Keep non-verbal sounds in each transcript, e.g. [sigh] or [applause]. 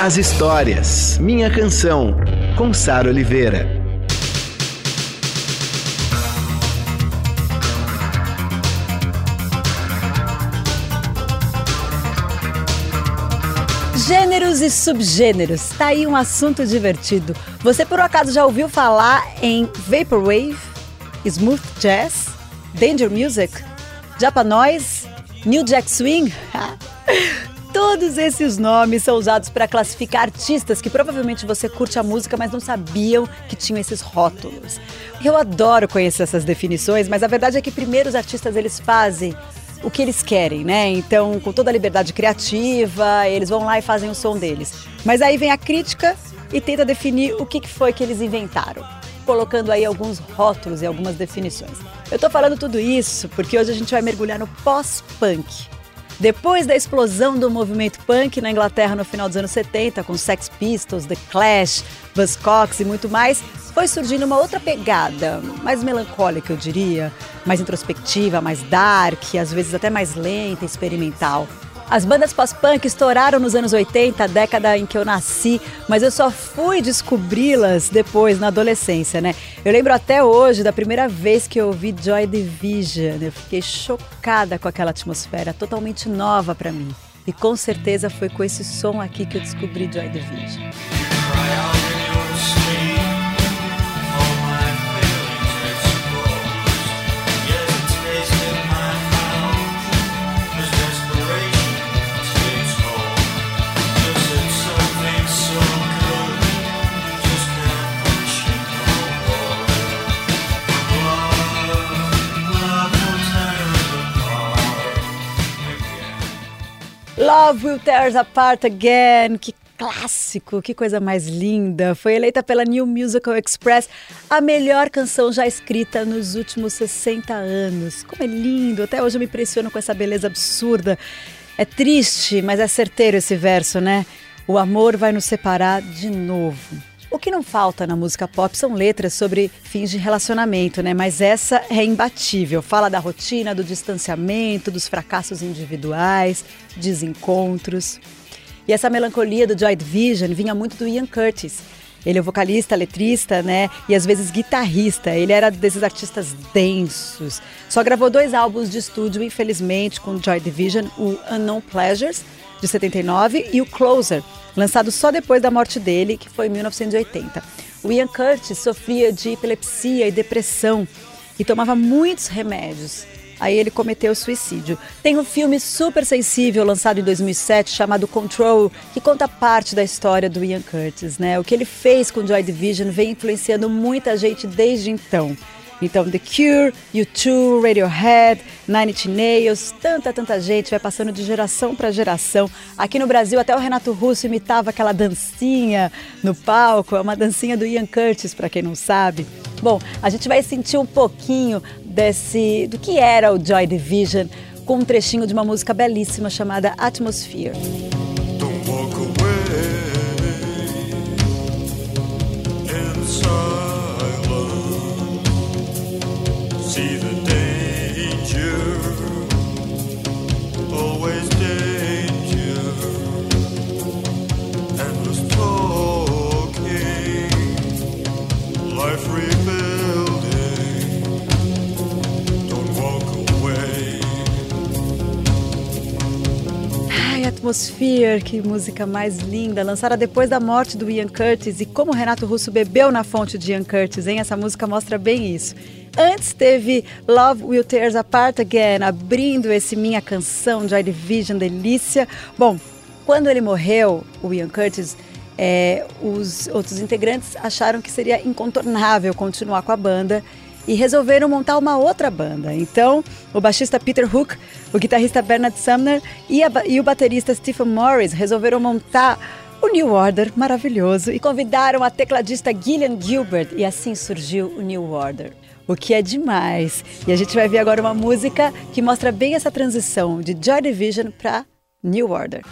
as histórias. Minha canção, com Sara Oliveira. Gêneros e subgêneros, tá aí um assunto divertido. Você por um acaso já ouviu falar em Vaporwave, Smooth Jazz, Danger Music, Japanoise, New Jack Swing? [laughs] Todos esses nomes são usados para classificar artistas que provavelmente você curte a música, mas não sabiam que tinham esses rótulos. Eu adoro conhecer essas definições, mas a verdade é que primeiro os artistas eles fazem o que eles querem, né? Então, com toda a liberdade criativa, eles vão lá e fazem o som deles. Mas aí vem a crítica e tenta definir o que foi que eles inventaram, colocando aí alguns rótulos e algumas definições. Eu tô falando tudo isso porque hoje a gente vai mergulhar no pós-punk. Depois da explosão do movimento punk na Inglaterra no final dos anos 70, com Sex Pistols, The Clash, Buzzcocks e muito mais, foi surgindo uma outra pegada, mais melancólica, eu diria, mais introspectiva, mais dark, às vezes até mais lenta, experimental. As bandas pós-punk estouraram nos anos 80, a década em que eu nasci, mas eu só fui descobri-las depois, na adolescência, né? Eu lembro até hoje da primeira vez que eu ouvi Joy Division. Eu fiquei chocada com aquela atmosfera, totalmente nova para mim. E com certeza foi com esse som aqui que eu descobri Joy Division. Love Will Tear Us Apart Again. Que clássico, que coisa mais linda. Foi eleita pela New Musical Express a melhor canção já escrita nos últimos 60 anos. Como é lindo, até hoje eu me impressiono com essa beleza absurda. É triste, mas é certeiro esse verso, né? O amor vai nos separar de novo. O que não falta na música pop são letras sobre fins de relacionamento, né? Mas essa é imbatível. Fala da rotina, do distanciamento, dos fracassos individuais, desencontros. E essa melancolia do Joy Division vinha muito do Ian Curtis. Ele é vocalista, letrista, né? E às vezes guitarrista. Ele era desses artistas densos. Só gravou dois álbuns de estúdio, infelizmente, com Joy Division: o Unknown Pleasures, de 79, e o Closer, lançado só depois da morte dele, que foi em 1980. O Ian Curtis sofria de epilepsia e depressão e tomava muitos remédios. Aí ele cometeu suicídio. Tem um filme super sensível lançado em 2007 chamado Control, que conta parte da história do Ian Curtis, né? O que ele fez com Joy Division vem influenciando muita gente desde então. Então, The Cure, U2, Radiohead, Nine Inch Nails, tanta, tanta gente vai passando de geração para geração. Aqui no Brasil, até o Renato Russo imitava aquela dancinha no palco, é uma dancinha do Ian Curtis, para quem não sabe. Bom, a gente vai sentir um pouquinho desse do que era o Joy Division com um trechinho de uma música belíssima chamada Atmosphere. see the Atmosphere, que música mais linda, lançada depois da morte do Ian Curtis e como Renato Russo bebeu na fonte de Ian Curtis, hein? Essa música mostra bem isso. Antes teve Love Will Tear Us Apart Again, abrindo esse Minha Canção, Joy Division, delícia. Bom, quando ele morreu, o Ian Curtis, é, os outros integrantes acharam que seria incontornável continuar com a banda e resolveram montar uma outra banda. Então, o baixista Peter Hook, o guitarrista Bernard Sumner e, a, e o baterista Stephen Morris resolveram montar o New Order maravilhoso e convidaram a tecladista Gillian Gilbert e assim surgiu o New Order. O que é demais. E a gente vai ver agora uma música que mostra bem essa transição de Joy Division para New Order.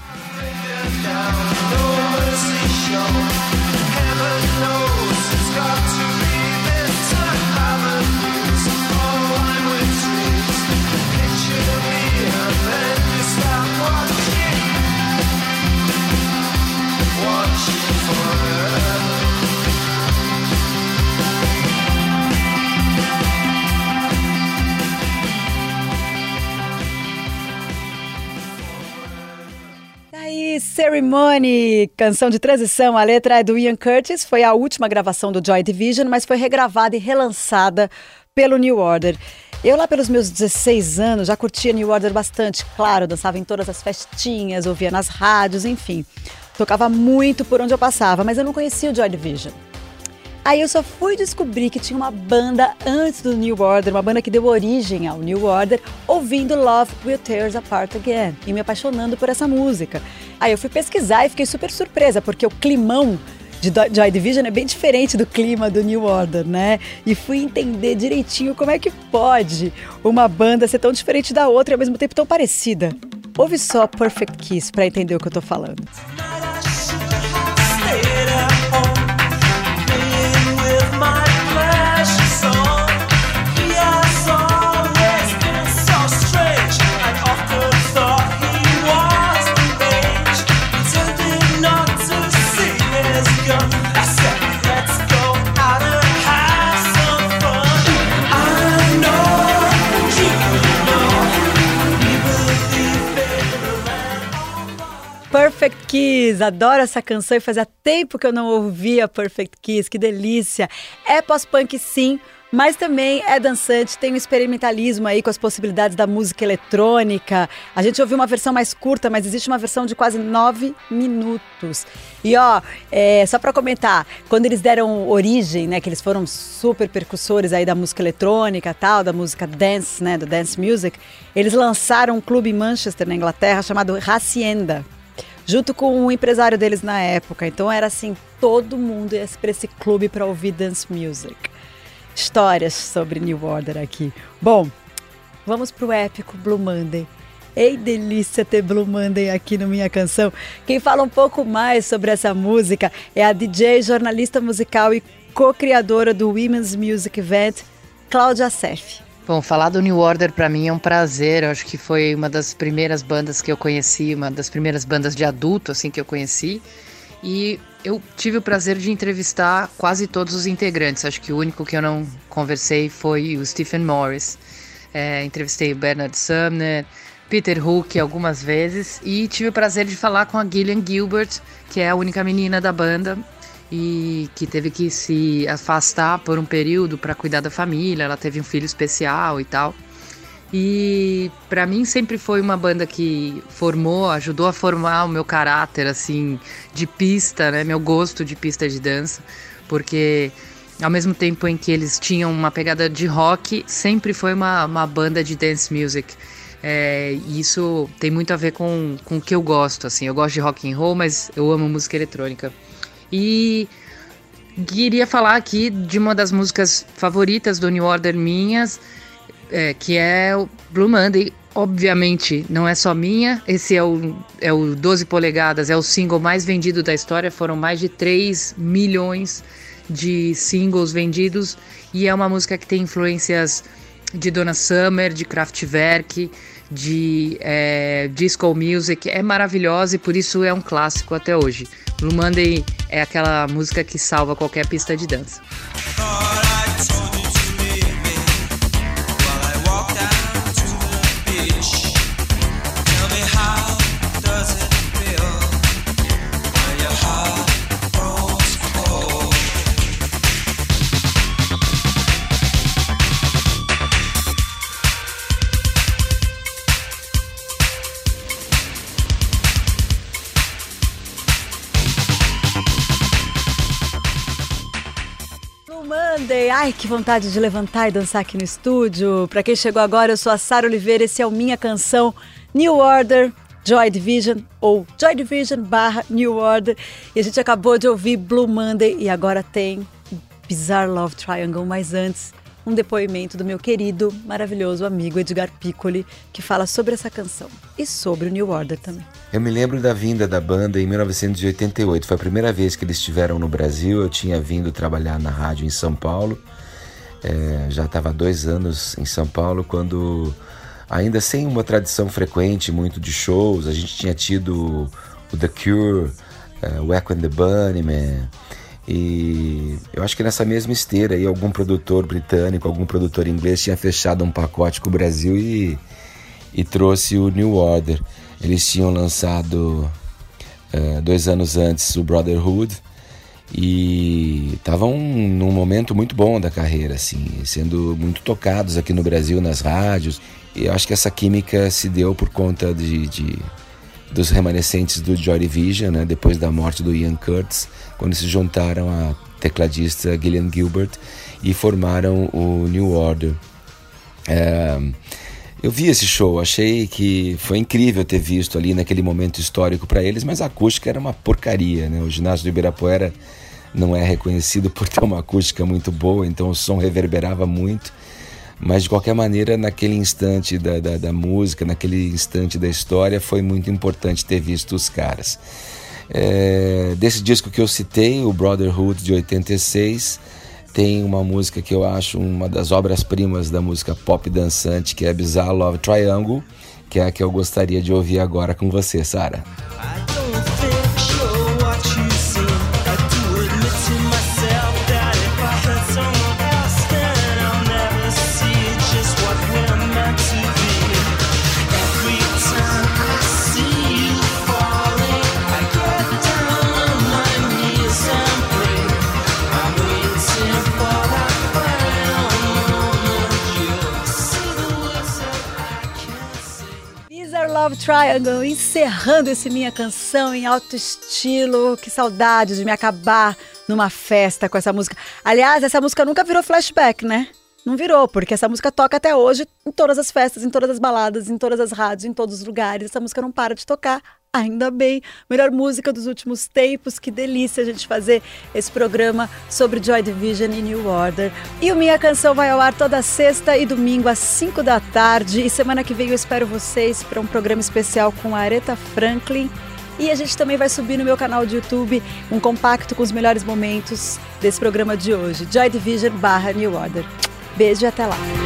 Ceremony, canção de transição. A letra é do Ian Curtis, foi a última gravação do Joy Division, mas foi regravada e relançada pelo New Order. Eu lá pelos meus 16 anos já curtia New Order bastante, claro, dançava em todas as festinhas, ouvia nas rádios, enfim. Tocava muito por onde eu passava, mas eu não conhecia o Joy Division. Aí eu só fui descobrir que tinha uma banda antes do New Order, uma banda que deu origem ao New Order, ouvindo Love Will Tear Us Apart Again e me apaixonando por essa música. Aí eu fui pesquisar e fiquei super surpresa, porque o climão de Joy Division é bem diferente do clima do New Order, né? E fui entender direitinho como é que pode uma banda ser tão diferente da outra e ao mesmo tempo tão parecida. Ouve só Perfect Kiss para entender o que eu tô falando. Perfect Kiss, adoro essa canção e fazia tempo que eu não ouvia Perfect Kiss, que delícia. É pós-punk sim, mas também é dançante, tem um experimentalismo aí com as possibilidades da música eletrônica. A gente ouviu uma versão mais curta, mas existe uma versão de quase nove minutos. E ó, é, só para comentar, quando eles deram origem, né, que eles foram super percussores aí da música eletrônica, tal, da música dance, né, do dance music, eles lançaram um clube em Manchester, na Inglaterra, chamado Hacienda junto com o empresário deles na época. Então era assim, todo mundo ia para esse clube para ouvir dance music. Histórias sobre New Order aqui. Bom, vamos pro épico Blue Monday. Ei, delícia ter Blue Monday aqui no Minha Canção. Quem fala um pouco mais sobre essa música é a DJ, jornalista musical e co-criadora do Women's Music Event, Cláudia Seff. Bom, falar do New Order para mim é um prazer. Eu acho que foi uma das primeiras bandas que eu conheci, uma das primeiras bandas de adulto assim que eu conheci. E eu tive o prazer de entrevistar quase todos os integrantes. Acho que o único que eu não conversei foi o Stephen Morris. É, entrevistei o Bernard Sumner, Peter Hook algumas vezes e tive o prazer de falar com a Gillian Gilbert, que é a única menina da banda e que teve que se afastar por um período para cuidar da família. Ela teve um filho especial e tal. E para mim sempre foi uma banda que formou, ajudou a formar o meu caráter assim de pista, né, meu gosto de pista de dança, porque ao mesmo tempo em que eles tinham uma pegada de rock, sempre foi uma, uma banda de dance music. É, e isso tem muito a ver com, com o que eu gosto, assim. Eu gosto de rock and roll, mas eu amo música eletrônica. E queria falar aqui de uma das músicas favoritas do New Order minhas, é, que é o Blue Monday. Obviamente, não é só minha, esse é o, é o 12 polegadas, é o single mais vendido da história, foram mais de 3 milhões de singles vendidos e é uma música que tem influências de Donna Summer, de Kraftwerk, de é, disco music, é maravilhosa e por isso é um clássico até hoje. Blue Monday é aquela música que salva qualquer pista de dança. Monday. Ai, que vontade de levantar e dançar aqui no estúdio. Para quem chegou agora, eu sou a Sara Oliveira, esse é o Minha Canção New Order Joy Division ou Joy Division barra New Order. E a gente acabou de ouvir Blue Monday e agora tem Bizarre Love Triangle, mas antes um depoimento do meu querido, maravilhoso amigo Edgar Piccoli, que fala sobre essa canção e sobre o New Order também. Eu me lembro da vinda da banda em 1988. Foi a primeira vez que eles estiveram no Brasil. Eu tinha vindo trabalhar na rádio em São Paulo. É, já estava dois anos em São Paulo quando, ainda sem uma tradição frequente muito de shows, a gente tinha tido o The Cure, uh, o Echo and the Bunnymen, e eu acho que nessa mesma esteira aí algum produtor britânico, algum produtor inglês tinha fechado um pacote com o Brasil e, e trouxe o New Order. Eles tinham lançado uh, dois anos antes o Brotherhood e estavam num momento muito bom da carreira, assim, sendo muito tocados aqui no Brasil nas rádios. E eu acho que essa química se deu por conta de, de dos remanescentes do Joy Division, né, depois da morte do Ian Curtis quando se juntaram a tecladista Gillian Gilbert e formaram o New Order. É, eu vi esse show, achei que foi incrível ter visto ali naquele momento histórico para eles, mas a acústica era uma porcaria, né? O ginásio do Ibirapuera não é reconhecido [laughs] por ter uma acústica muito boa, então o som reverberava muito. Mas de qualquer maneira, naquele instante da, da, da música, naquele instante da história, foi muito importante ter visto os caras. É, desse disco que eu citei, o Brotherhood de 86, tem uma música que eu acho uma das obras-primas da música pop dançante, que é Bizarre Love Triangle, que é a que eu gostaria de ouvir agora com você, Sara. Triangle, encerrando esse minha canção em alto estilo. Que saudade de me acabar numa festa com essa música. Aliás, essa música nunca virou flashback, né? Não virou, porque essa música toca até hoje em todas as festas, em todas as baladas, em todas as rádios, em todos os lugares. Essa música não para de tocar Ainda bem, melhor música dos últimos tempos. Que delícia a gente fazer esse programa sobre Joy Division e New Order. E o Minha Canção vai ao ar toda sexta e domingo às 5 da tarde. E semana que vem eu espero vocês para um programa especial com a Aretha Franklin. E a gente também vai subir no meu canal de YouTube um compacto com os melhores momentos desse programa de hoje. Joy Division barra New Order. Beijo e até lá.